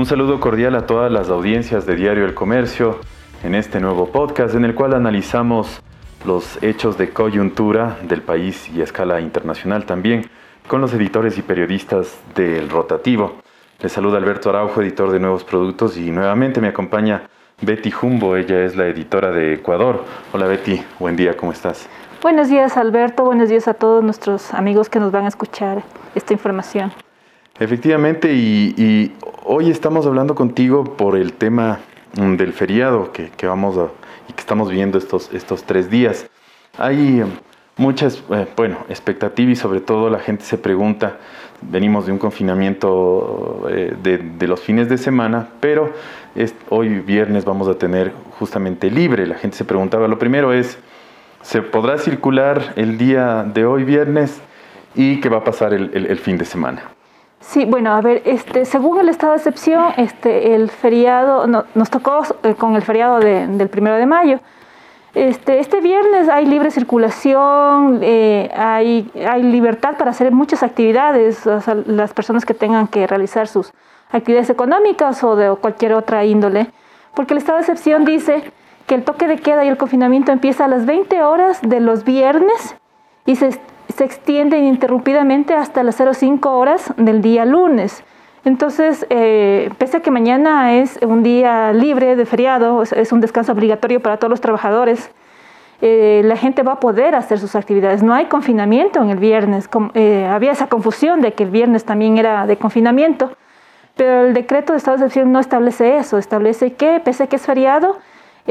Un saludo cordial a todas las audiencias de Diario El Comercio en este nuevo podcast en el cual analizamos los hechos de coyuntura del país y a escala internacional también con los editores y periodistas del Rotativo. Les saluda Alberto Araujo, editor de Nuevos Productos y nuevamente me acompaña Betty Jumbo, ella es la editora de Ecuador. Hola Betty, buen día, ¿cómo estás? Buenos días Alberto, buenos días a todos nuestros amigos que nos van a escuchar esta información. Efectivamente, y, hoy estamos hablando contigo por el tema mm, del feriado que, vamos a, y que estamos viendo estos, estos tres días. Hay mm, muchas, eh, bueno, expectativas y sobre todo la gente se pregunta, venimos de un confinamiento eh, de, los fines de semana, pero hoy viernes vamos a tener justamente libre. La gente se preguntaba, lo primero es, se podrá circular el día de hoy viernes y qué va a pasar el, fin de semana. Sí, bueno, a ver, este, según el estado de excepción, este, el feriado, nos tocó eh, con el feriado del primero de mayo. Este, este viernes hay libre circulación, eh, hay, hay libertad para hacer muchas actividades, las personas que tengan que realizar sus actividades económicas o de cualquier otra índole, porque el estado de excepción dice que el toque de queda y el confinamiento empieza a las 20 horas de los viernes y se, se extiende ininterrumpidamente hasta las 05 horas del día lunes. Entonces, eh, pese a que mañana es un día libre de feriado, es un descanso obligatorio para todos los trabajadores, eh, la gente va a poder hacer sus actividades. No hay confinamiento en el viernes. Eh, había esa confusión de que el viernes también era de confinamiento, pero el decreto de estado de excepción no establece eso. Establece que, pese a que es feriado,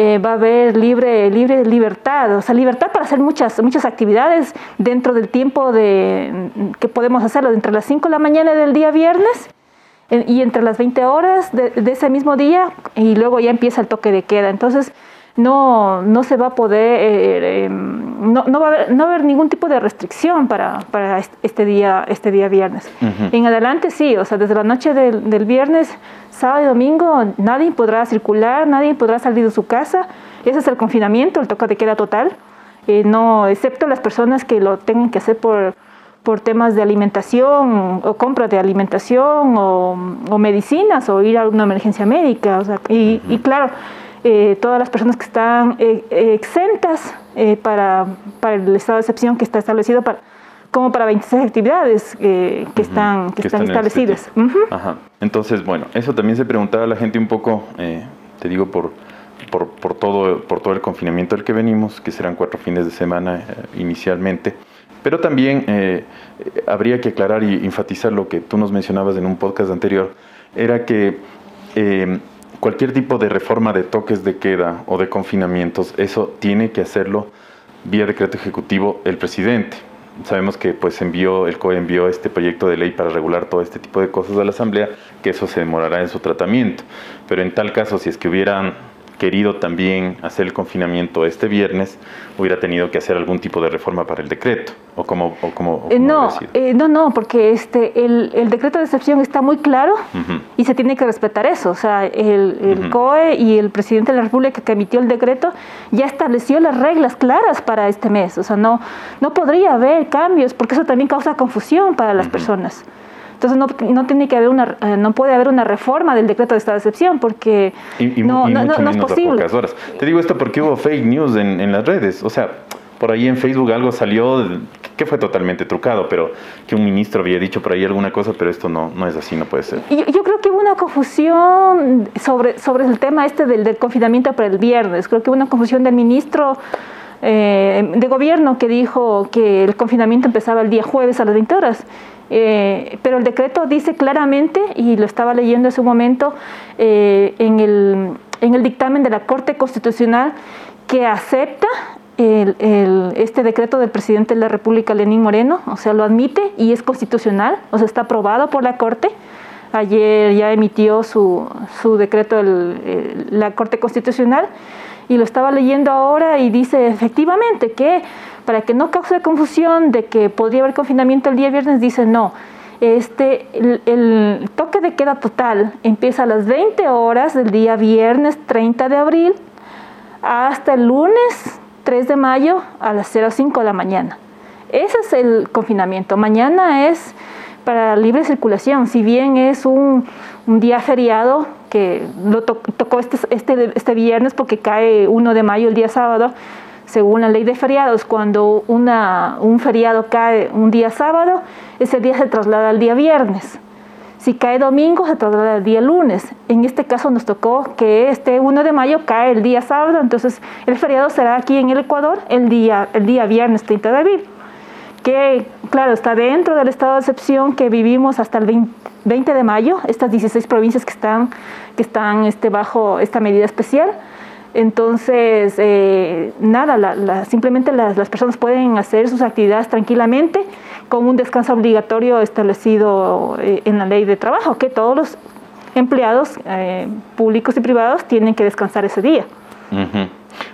eh, va a haber libre, libre libertad, o sea, libertad para hacer muchas, muchas actividades dentro del tiempo de, que podemos hacerlo, entre las 5 de la mañana del día viernes y entre las 20 horas de, ese mismo día y luego ya empieza el toque de queda. Entonces, no, no se va a poder, eh, em, no, no, va a haber, no va a haber ningún tipo de restricción para, para este, día, este día viernes. En adelante sí, o sea, desde la noche del, del, viernes, sábado y domingo, nadie podrá circular, nadie podrá salir de su casa. Ese es el confinamiento, el toque de queda total. Eh, no, excepto las personas que lo tengan que hacer por, por temas de alimentación o compra de alimentación o, o medicinas o ir a una emergencia médica. O sea, y, y claro, eh, todas las personas que están eh, eh, exentas para, para, el estado de excepción que está establecido para, como para 26 actividades que, están, que, están, este establecidas. Ajá. Entonces, bueno, eso también se preguntaba a la gente un poco, te digo, por, por, por, todo, por todo el confinamiento del que venimos, que serán cuatro fines de semana inicialmente. Pero también habría que aclarar y enfatizar lo que tú nos mencionabas en un podcast anterior, era que cualquier tipo de reforma de toques de queda o de confinamientos, eso tiene que hacerlo vía decreto ejecutivo el presidente. Sabemos que pues envió, el COE envió este proyecto de ley para regular todo este tipo de cosas a la Asamblea, que eso se demorará en su tratamiento. Pero en tal caso, si es que hubieran querido también hacer el confinamiento este viernes, hubiera tenido que hacer algún tipo de reforma para el decreto, o como, o como, eh, no, eh, no, no, porque este, el, el, decreto de excepción está muy claro y se tiene que respetar eso. O sea, el, el COE y el presidente de la República que emitió el decreto ya estableció las reglas claras para este mes. O sea, no, no podría haber cambios, porque eso también causa confusión para las personas. Entonces no, no tiene que haber una, eh, no puede haber una reforma del decreto de estado de excepción porque no, no, es posible. horas. Te digo esto porque hubo fake news en, en las redes. O sea, por ahí en Facebook algo salió que fue totalmente trucado, pero que un ministro había dicho por ahí alguna cosa, pero esto no, no es así, no puede ser. Yo, yo creo que hubo una confusión sobre, sobre el tema este del, del confinamiento para el viernes. Creo que hubo una confusión del ministro eh, de gobierno que dijo que el confinamiento empezaba el día jueves a las 20 horas eh, pero el decreto dice claramente, y lo estaba leyendo en su momento, eh, en, el, en, el, dictamen de la Corte Constitucional, que acepta este decreto del presidente de la República, Lenín Moreno, o sea, lo admite y es constitucional, o sea, está aprobado por la Corte. Ayer ya emitió su, su decreto la Corte Constitucional y lo estaba leyendo ahora y dice efectivamente que para que no cause confusión de que podría haber confinamiento el día viernes, dice no. Este, el, toque de queda total empieza a las 20 horas del día viernes 30 de abril hasta el lunes 3 de mayo a las 05 de la mañana. Ese es el confinamiento. Mañana es para libre circulación, si bien es un, día feriado que lo tocó este, este, este viernes porque cae 1 de mayo el día sábado, según la ley de feriados, cuando un feriado cae un día sábado, ese día se traslada al día viernes. Si cae domingo, se traslada al día lunes. En este caso nos tocó que este 1 de mayo cae el día sábado, entonces el feriado será aquí en el Ecuador el día, el día viernes 30 de abril. Que, claro, está dentro del estado de excepción que vivimos hasta el 20 de mayo, estas 16 provincias que están, que están este, bajo esta medida especial. Entonces, eh, nada, simplemente las, las, personas pueden hacer sus actividades tranquilamente con un descanso obligatorio establecido eh, en la ley de trabajo, que todos los empleados eh, públicos y privados tienen que descansar ese día.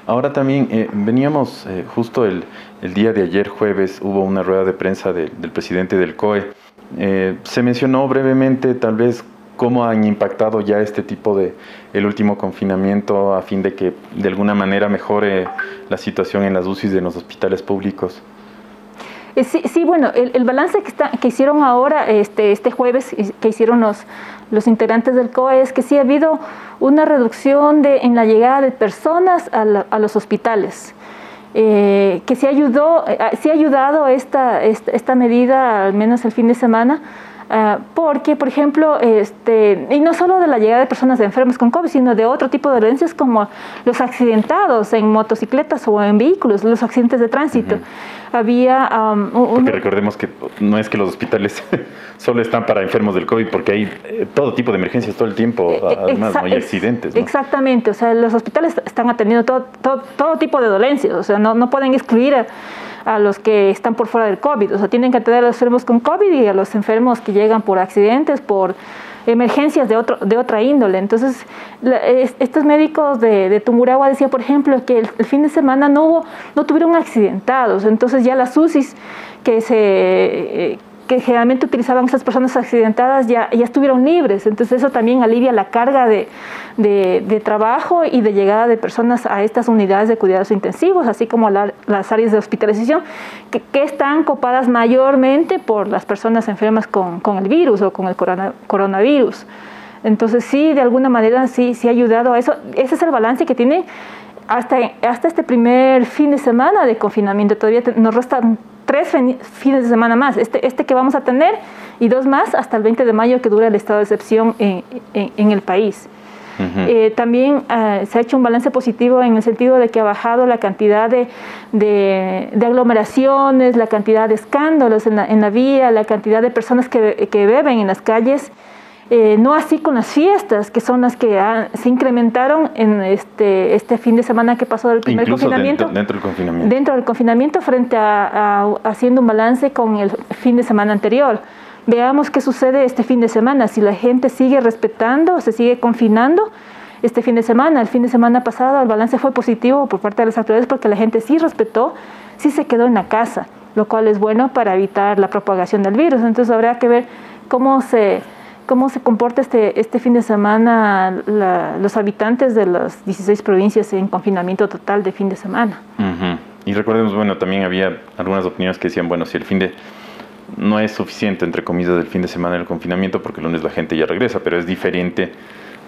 Ahora también eh, veníamos justo el, el, día de ayer jueves, hubo una rueda de prensa del presidente del COE. se mencionó brevemente tal vez cómo han impactado ya este tipo de el último confinamiento a fin de que de alguna manera mejore la situación en las UCIs de los hospitales públicos. Eh, sí, sí, bueno, el, balance que, está, que hicieron ahora, este, este jueves, que hicieron los, los integrantes del COE, es que sí ha habido una reducción de, en la llegada de personas a, los hospitales. Eh, que sí, ayudó, eh, sí ha ayudado esta, esta, esta medida, al menos el fin de semana, Ah, porque, por ejemplo, este, y no solo de la llegada de personas enfermas con COVID, sino de otro tipo de dolencias como los accidentados en motocicletas o en vehículos, los accidentes de tránsito. Había Porque recordemos que no es que los hospitales solo están para enfermos del COVID, porque hay eh, todo tipo de emergencias todo el tiempo, eh, eh, además no hay accidentes. Exactamente, o sea, los hospitales están atendiendo todo, todo, todo tipo de dolencias, o sea, no, no pueden excluir a, a los que están por fuera del COVID. O sea, tienen que atender a los enfermos con COVID y a los enfermos que llegan por accidentes, por emergencias de, otro, de otra índole. Entonces, estos médicos de, de Tumuragua decían, por ejemplo, que el, fin de semana no, hubo, no tuvieron accidentados. Entonces, ya las UCIs que se... Eh, que generalmente utilizaban esas personas accidentadas ya, ya estuvieron libres. Entonces eso también alivia la carga de, de, trabajo y de llegada de personas a estas unidades de cuidados intensivos, así como las áreas de hospitalización, que, que, están copadas mayormente por las personas enfermas con, con el virus o con el coronavirus. Entonces sí, de alguna manera sí, sí ha ayudado a eso. Ese es el balance que tiene hasta, hasta este primer fin de semana de confinamiento. Todavía nos restan tres fines de semana más, este, este que vamos a tener y dos más hasta el 20 de mayo que dura el estado de excepción en, en, el país. Eh, también ah, se ha hecho un balance positivo en el sentido de que ha bajado la cantidad de, de, aglomeraciones, la cantidad de escándalos en la, en la, vía, la cantidad de personas que, que beben en las calles. Eh, no así con las fiestas, que son las que se incrementaron en este, este fin de semana que pasó del primer confinamiento. Dentro, del confinamiento. Dentro del confinamiento, frente a, haciendo un balance con el fin de semana anterior. Veamos qué sucede este fin de semana, si la gente sigue respetando, se sigue confinando este fin de semana. El fin de semana pasado el balance fue positivo por parte de las autoridades porque la gente sí respetó, sí se quedó en la casa, lo cual es bueno para evitar la propagación del virus. Entonces habrá que ver cómo se cómo se comporta este, este fin de semana los habitantes de las 16 provincias en confinamiento total de fin de semana. Y recordemos, bueno, también había algunas opiniones que decían, bueno, si el fin de no es suficiente, entre comillas, del fin de semana del confinamiento, porque el lunes la gente ya regresa, pero es diferente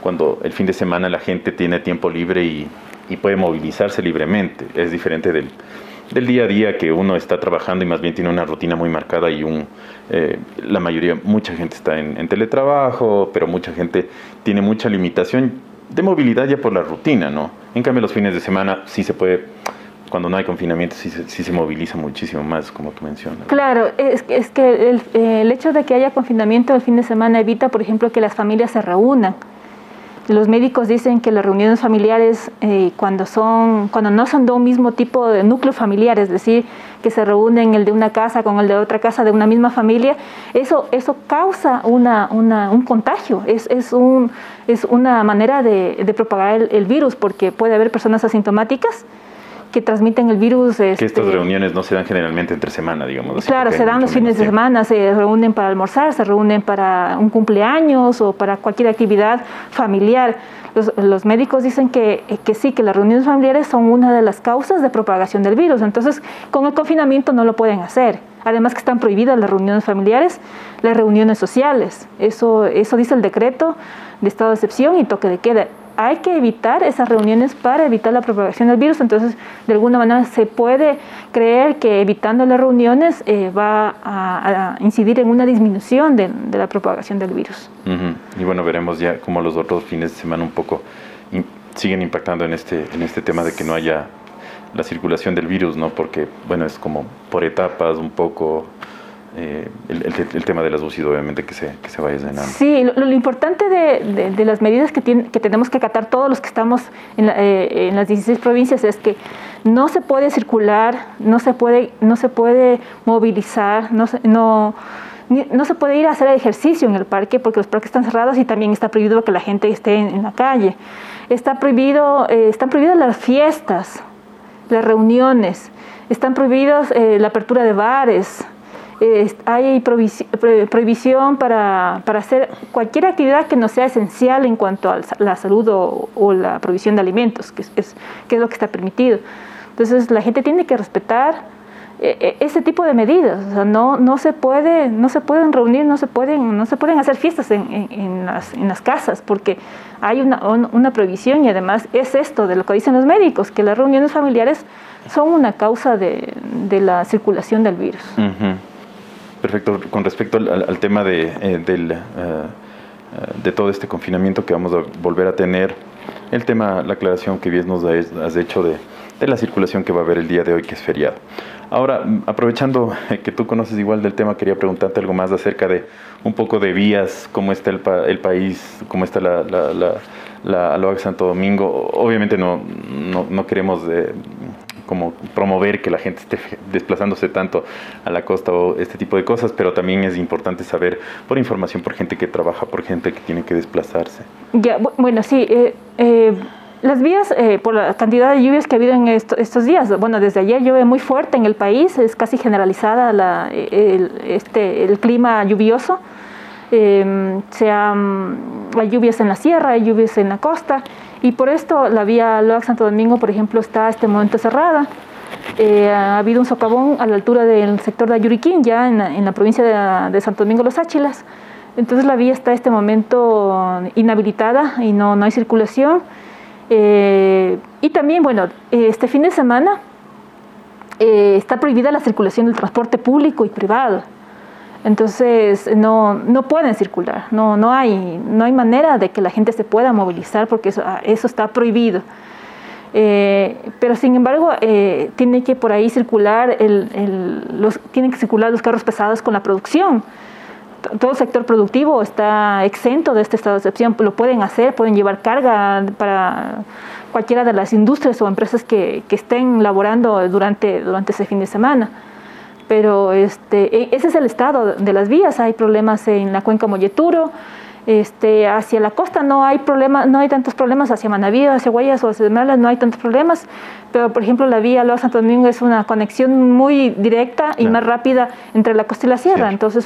cuando el fin de semana la gente tiene tiempo libre y, y puede movilizarse libremente. Es diferente del, del día a día que uno está trabajando y más bien tiene una rutina muy marcada y un, eh, la mayoría, mucha gente está en, teletrabajo, pero mucha gente tiene mucha limitación de movilidad ya por la rutina, ¿no? En cambio los fines de semana sí se puede, cuando no hay confinamiento, sí, sí se moviliza muchísimo más, como tú mencionas. Claro, es, es que el, el hecho de que haya confinamiento el fin de semana evita, por ejemplo, que las familias se reúnan los médicos dicen que las reuniones familiares, eh, cuando, son, cuando no son de un mismo tipo de núcleo familiar, es decir, que se reúnen el de una casa con el de otra casa de una misma familia, eso, eso causa una, una, un contagio, es, es, un, es una manera de, de propagar el, el, virus, porque puede haber personas asintomáticas que transmiten el virus. que estas este, reuniones no se dan generalmente entre semana, digamos. claro, se dan los fines de semana, se reúnen para almorzar, se reúnen para un cumpleaños o para cualquier actividad familiar. Los, médicos dicen que, que, sí, que las reuniones familiares son una de las causas de propagación del virus. Entonces, con el confinamiento no lo pueden hacer. Además que están prohibidas las reuniones familiares, las reuniones sociales. Eso, eso dice el decreto de estado de excepción y toque de queda hay que evitar esas reuniones para evitar la propagación del virus. Entonces, de alguna manera se puede creer que evitando las reuniones eh, va a, incidir en una disminución de, la propagación del virus. Y bueno, veremos ya cómo los otros fines de semana un poco siguen impactando en este, en este tema de que no haya la circulación del virus, ¿no? Porque, bueno, es como por etapas un poco eh, el, tema de las UCI, obviamente, que se, que se vaya llenando. Sí, lo, importante de, de, las medidas que, tiene, que tenemos que acatar todos los que estamos en, eh, en, las 16 provincias es que no se puede circular, no se puede, no se puede movilizar, no se, no, no se puede ir a hacer ejercicio en el parque porque los parques están cerrados y también está prohibido que la gente esté en, la calle. Está prohibido, eh, están prohibidas las fiestas, las reuniones, están prohibidos la apertura de bares, hay prohibición para, para, hacer cualquier actividad que no sea esencial en cuanto a la salud o, la provisión de alimentos, que es, que es lo que está permitido. Entonces la gente tiene que respetar eh, eh, ese tipo de medidas. O sea, no, no, se puede, no se pueden reunir, no se pueden, no se pueden hacer fiestas en, en, las, en las, casas porque hay una, una, prohibición y además es esto de lo que dicen los médicos, que las reuniones familiares son una causa de, de la circulación del virus. Perfecto. Con respecto al, tema de, eh, eh, eh, de todo este confinamiento que vamos a volver a tener, el tema, la aclaración que bien nos has hecho de, de, la circulación que va a haber el día de hoy, que es feriado. Ahora, aprovechando que tú conoces igual del tema, quería preguntarte algo más acerca de un poco de vías, cómo está el, el país, cómo está la, la, la, Santo Domingo. Obviamente no, no, no queremos como promover que la gente esté desplazándose tanto a la costa o este tipo de cosas, pero también es importante saber por información, por gente que trabaja, por gente que tiene que desplazarse. Ya, bueno, sí. Eh, eh, las vías, eh, por la cantidad de lluvias que ha habido en estos días, bueno, desde ayer llueve muy fuerte en el país, es casi generalizada la, el, este, el clima lluvioso. Eh, sea, hay lluvias en la sierra, hay lluvias en la costa, y por esto la vía Loax Santo Domingo, por ejemplo, está este momento cerrada. Eh, ha habido un socavón a la altura del sector de Ayuriquín, ya en la, provincia de, Santo Domingo Los Áchilas. Entonces la vía está a este momento inhabilitada y no, no hay circulación. Eh, y también, bueno, este fin de semana eh, está prohibida la circulación del transporte público y privado. Entonces no, no pueden circular, no, no, hay, no hay manera de que la gente se pueda movilizar porque eso, ah, eso está prohibido. Eh, pero sin embargo, eh, tiene que por ahí circular el, el, los, tienen que circular los carros pesados con la producción. Todo el sector productivo está exento de este estado de excepción, lo pueden hacer, pueden llevar carga para cualquiera de las industrias o empresas que, que estén laborando durante, durante ese fin de semana pero este, e, ese es el estado de las vías. Hay problemas en la cuenca Molleturo, este, hacia la costa no hay problema, no hay tantos problemas, hacia Manaví, hacia Guayas o hacia Esmeraldas no hay tantos problemas, pero por ejemplo la vía Loa Santo Domingo es una conexión muy directa y más rápida entre la costa y la sierra, entonces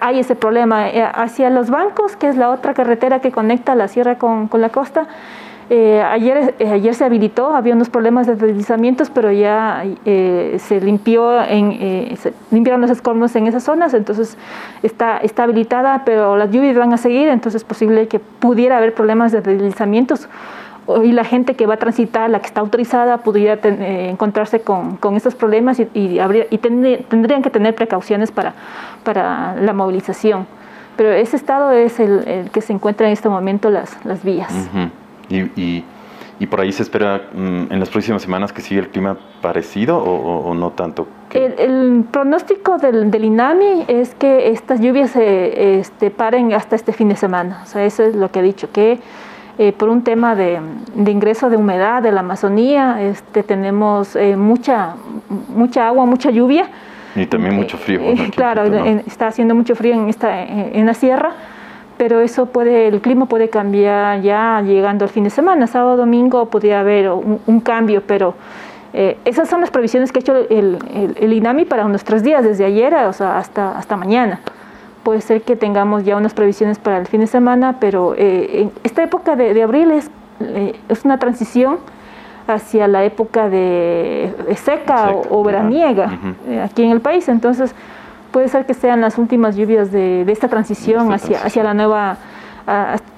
hay ese problema. Eh, hacia los bancos, que es la otra carretera que conecta la sierra con, con la costa, eh, ayer, eh, ayer se habilitó, había unos problemas de deslizamientos, pero ya eh, se limpió, se limpiaron los escombros en esas zonas, entonces está, está habilitada, pero las lluvias van a seguir, entonces es posible que pudiera haber problemas de deslizamientos y la gente que va a transitar, la que está autorizada, pudiera encontrarse con, con, estos problemas y tendrían que tener precauciones para, para la movilización. Pero ese estado es el, que se encuentra en este momento las, las vías. Y, y, por ahí se espera mm, en las próximas semanas que siga el clima parecido o, no tanto. El, pronóstico del, del, INAMI es que estas lluvias se este, paren hasta este fin de semana. O sea, eso es lo que ha dicho, que eh, por un tema de, de, ingreso de humedad de la Amazonía, este, tenemos eh, mucha, mucha agua, mucha lluvia. Y también mucho frío. Eh, claro, está haciendo mucho frío en, esta, en la sierra pero eso puede, el clima puede cambiar ya llegando al fin de semana, sábado, domingo podría haber un, cambio, pero Eh, esas son las previsiones que ha hecho el, el, INAMI para nuestros días, desde ayer o sea, hasta, hasta mañana. Puede ser que tengamos ya unas previsiones para el fin de semana, pero eh, en esta época de, de abril es, eh, es, una transición hacia la época de seca, o, veraniega aquí en el país. Entonces, puede ser que sean las últimas lluvias de, de esta transición, hacia, hacia la nueva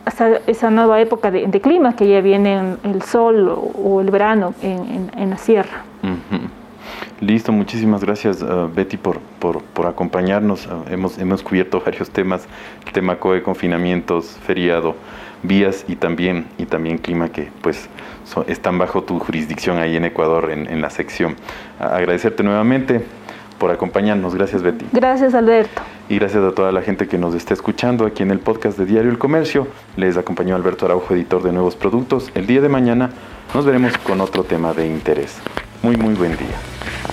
hasta esa nueva época de, clima que ya viene el sol o, el verano en, la sierra. Listo, muchísimas gracias uh, Betty por, por, acompañarnos. Uh, hemos, hemos cubierto varios temas, el tema COE, confinamientos, feriado, vías y también, y también clima que pues están bajo tu jurisdicción ahí en Ecuador en, en la sección. agradecerte nuevamente por acompañarnos. Gracias, Betty. Gracias, Alberto. Y gracias a toda la gente que nos está escuchando aquí en el podcast de Diario El Comercio. Les acompañó Alberto Araujo, editor de Nuevos Productos. El día de mañana nos veremos con otro tema de interés. Muy, muy buen día.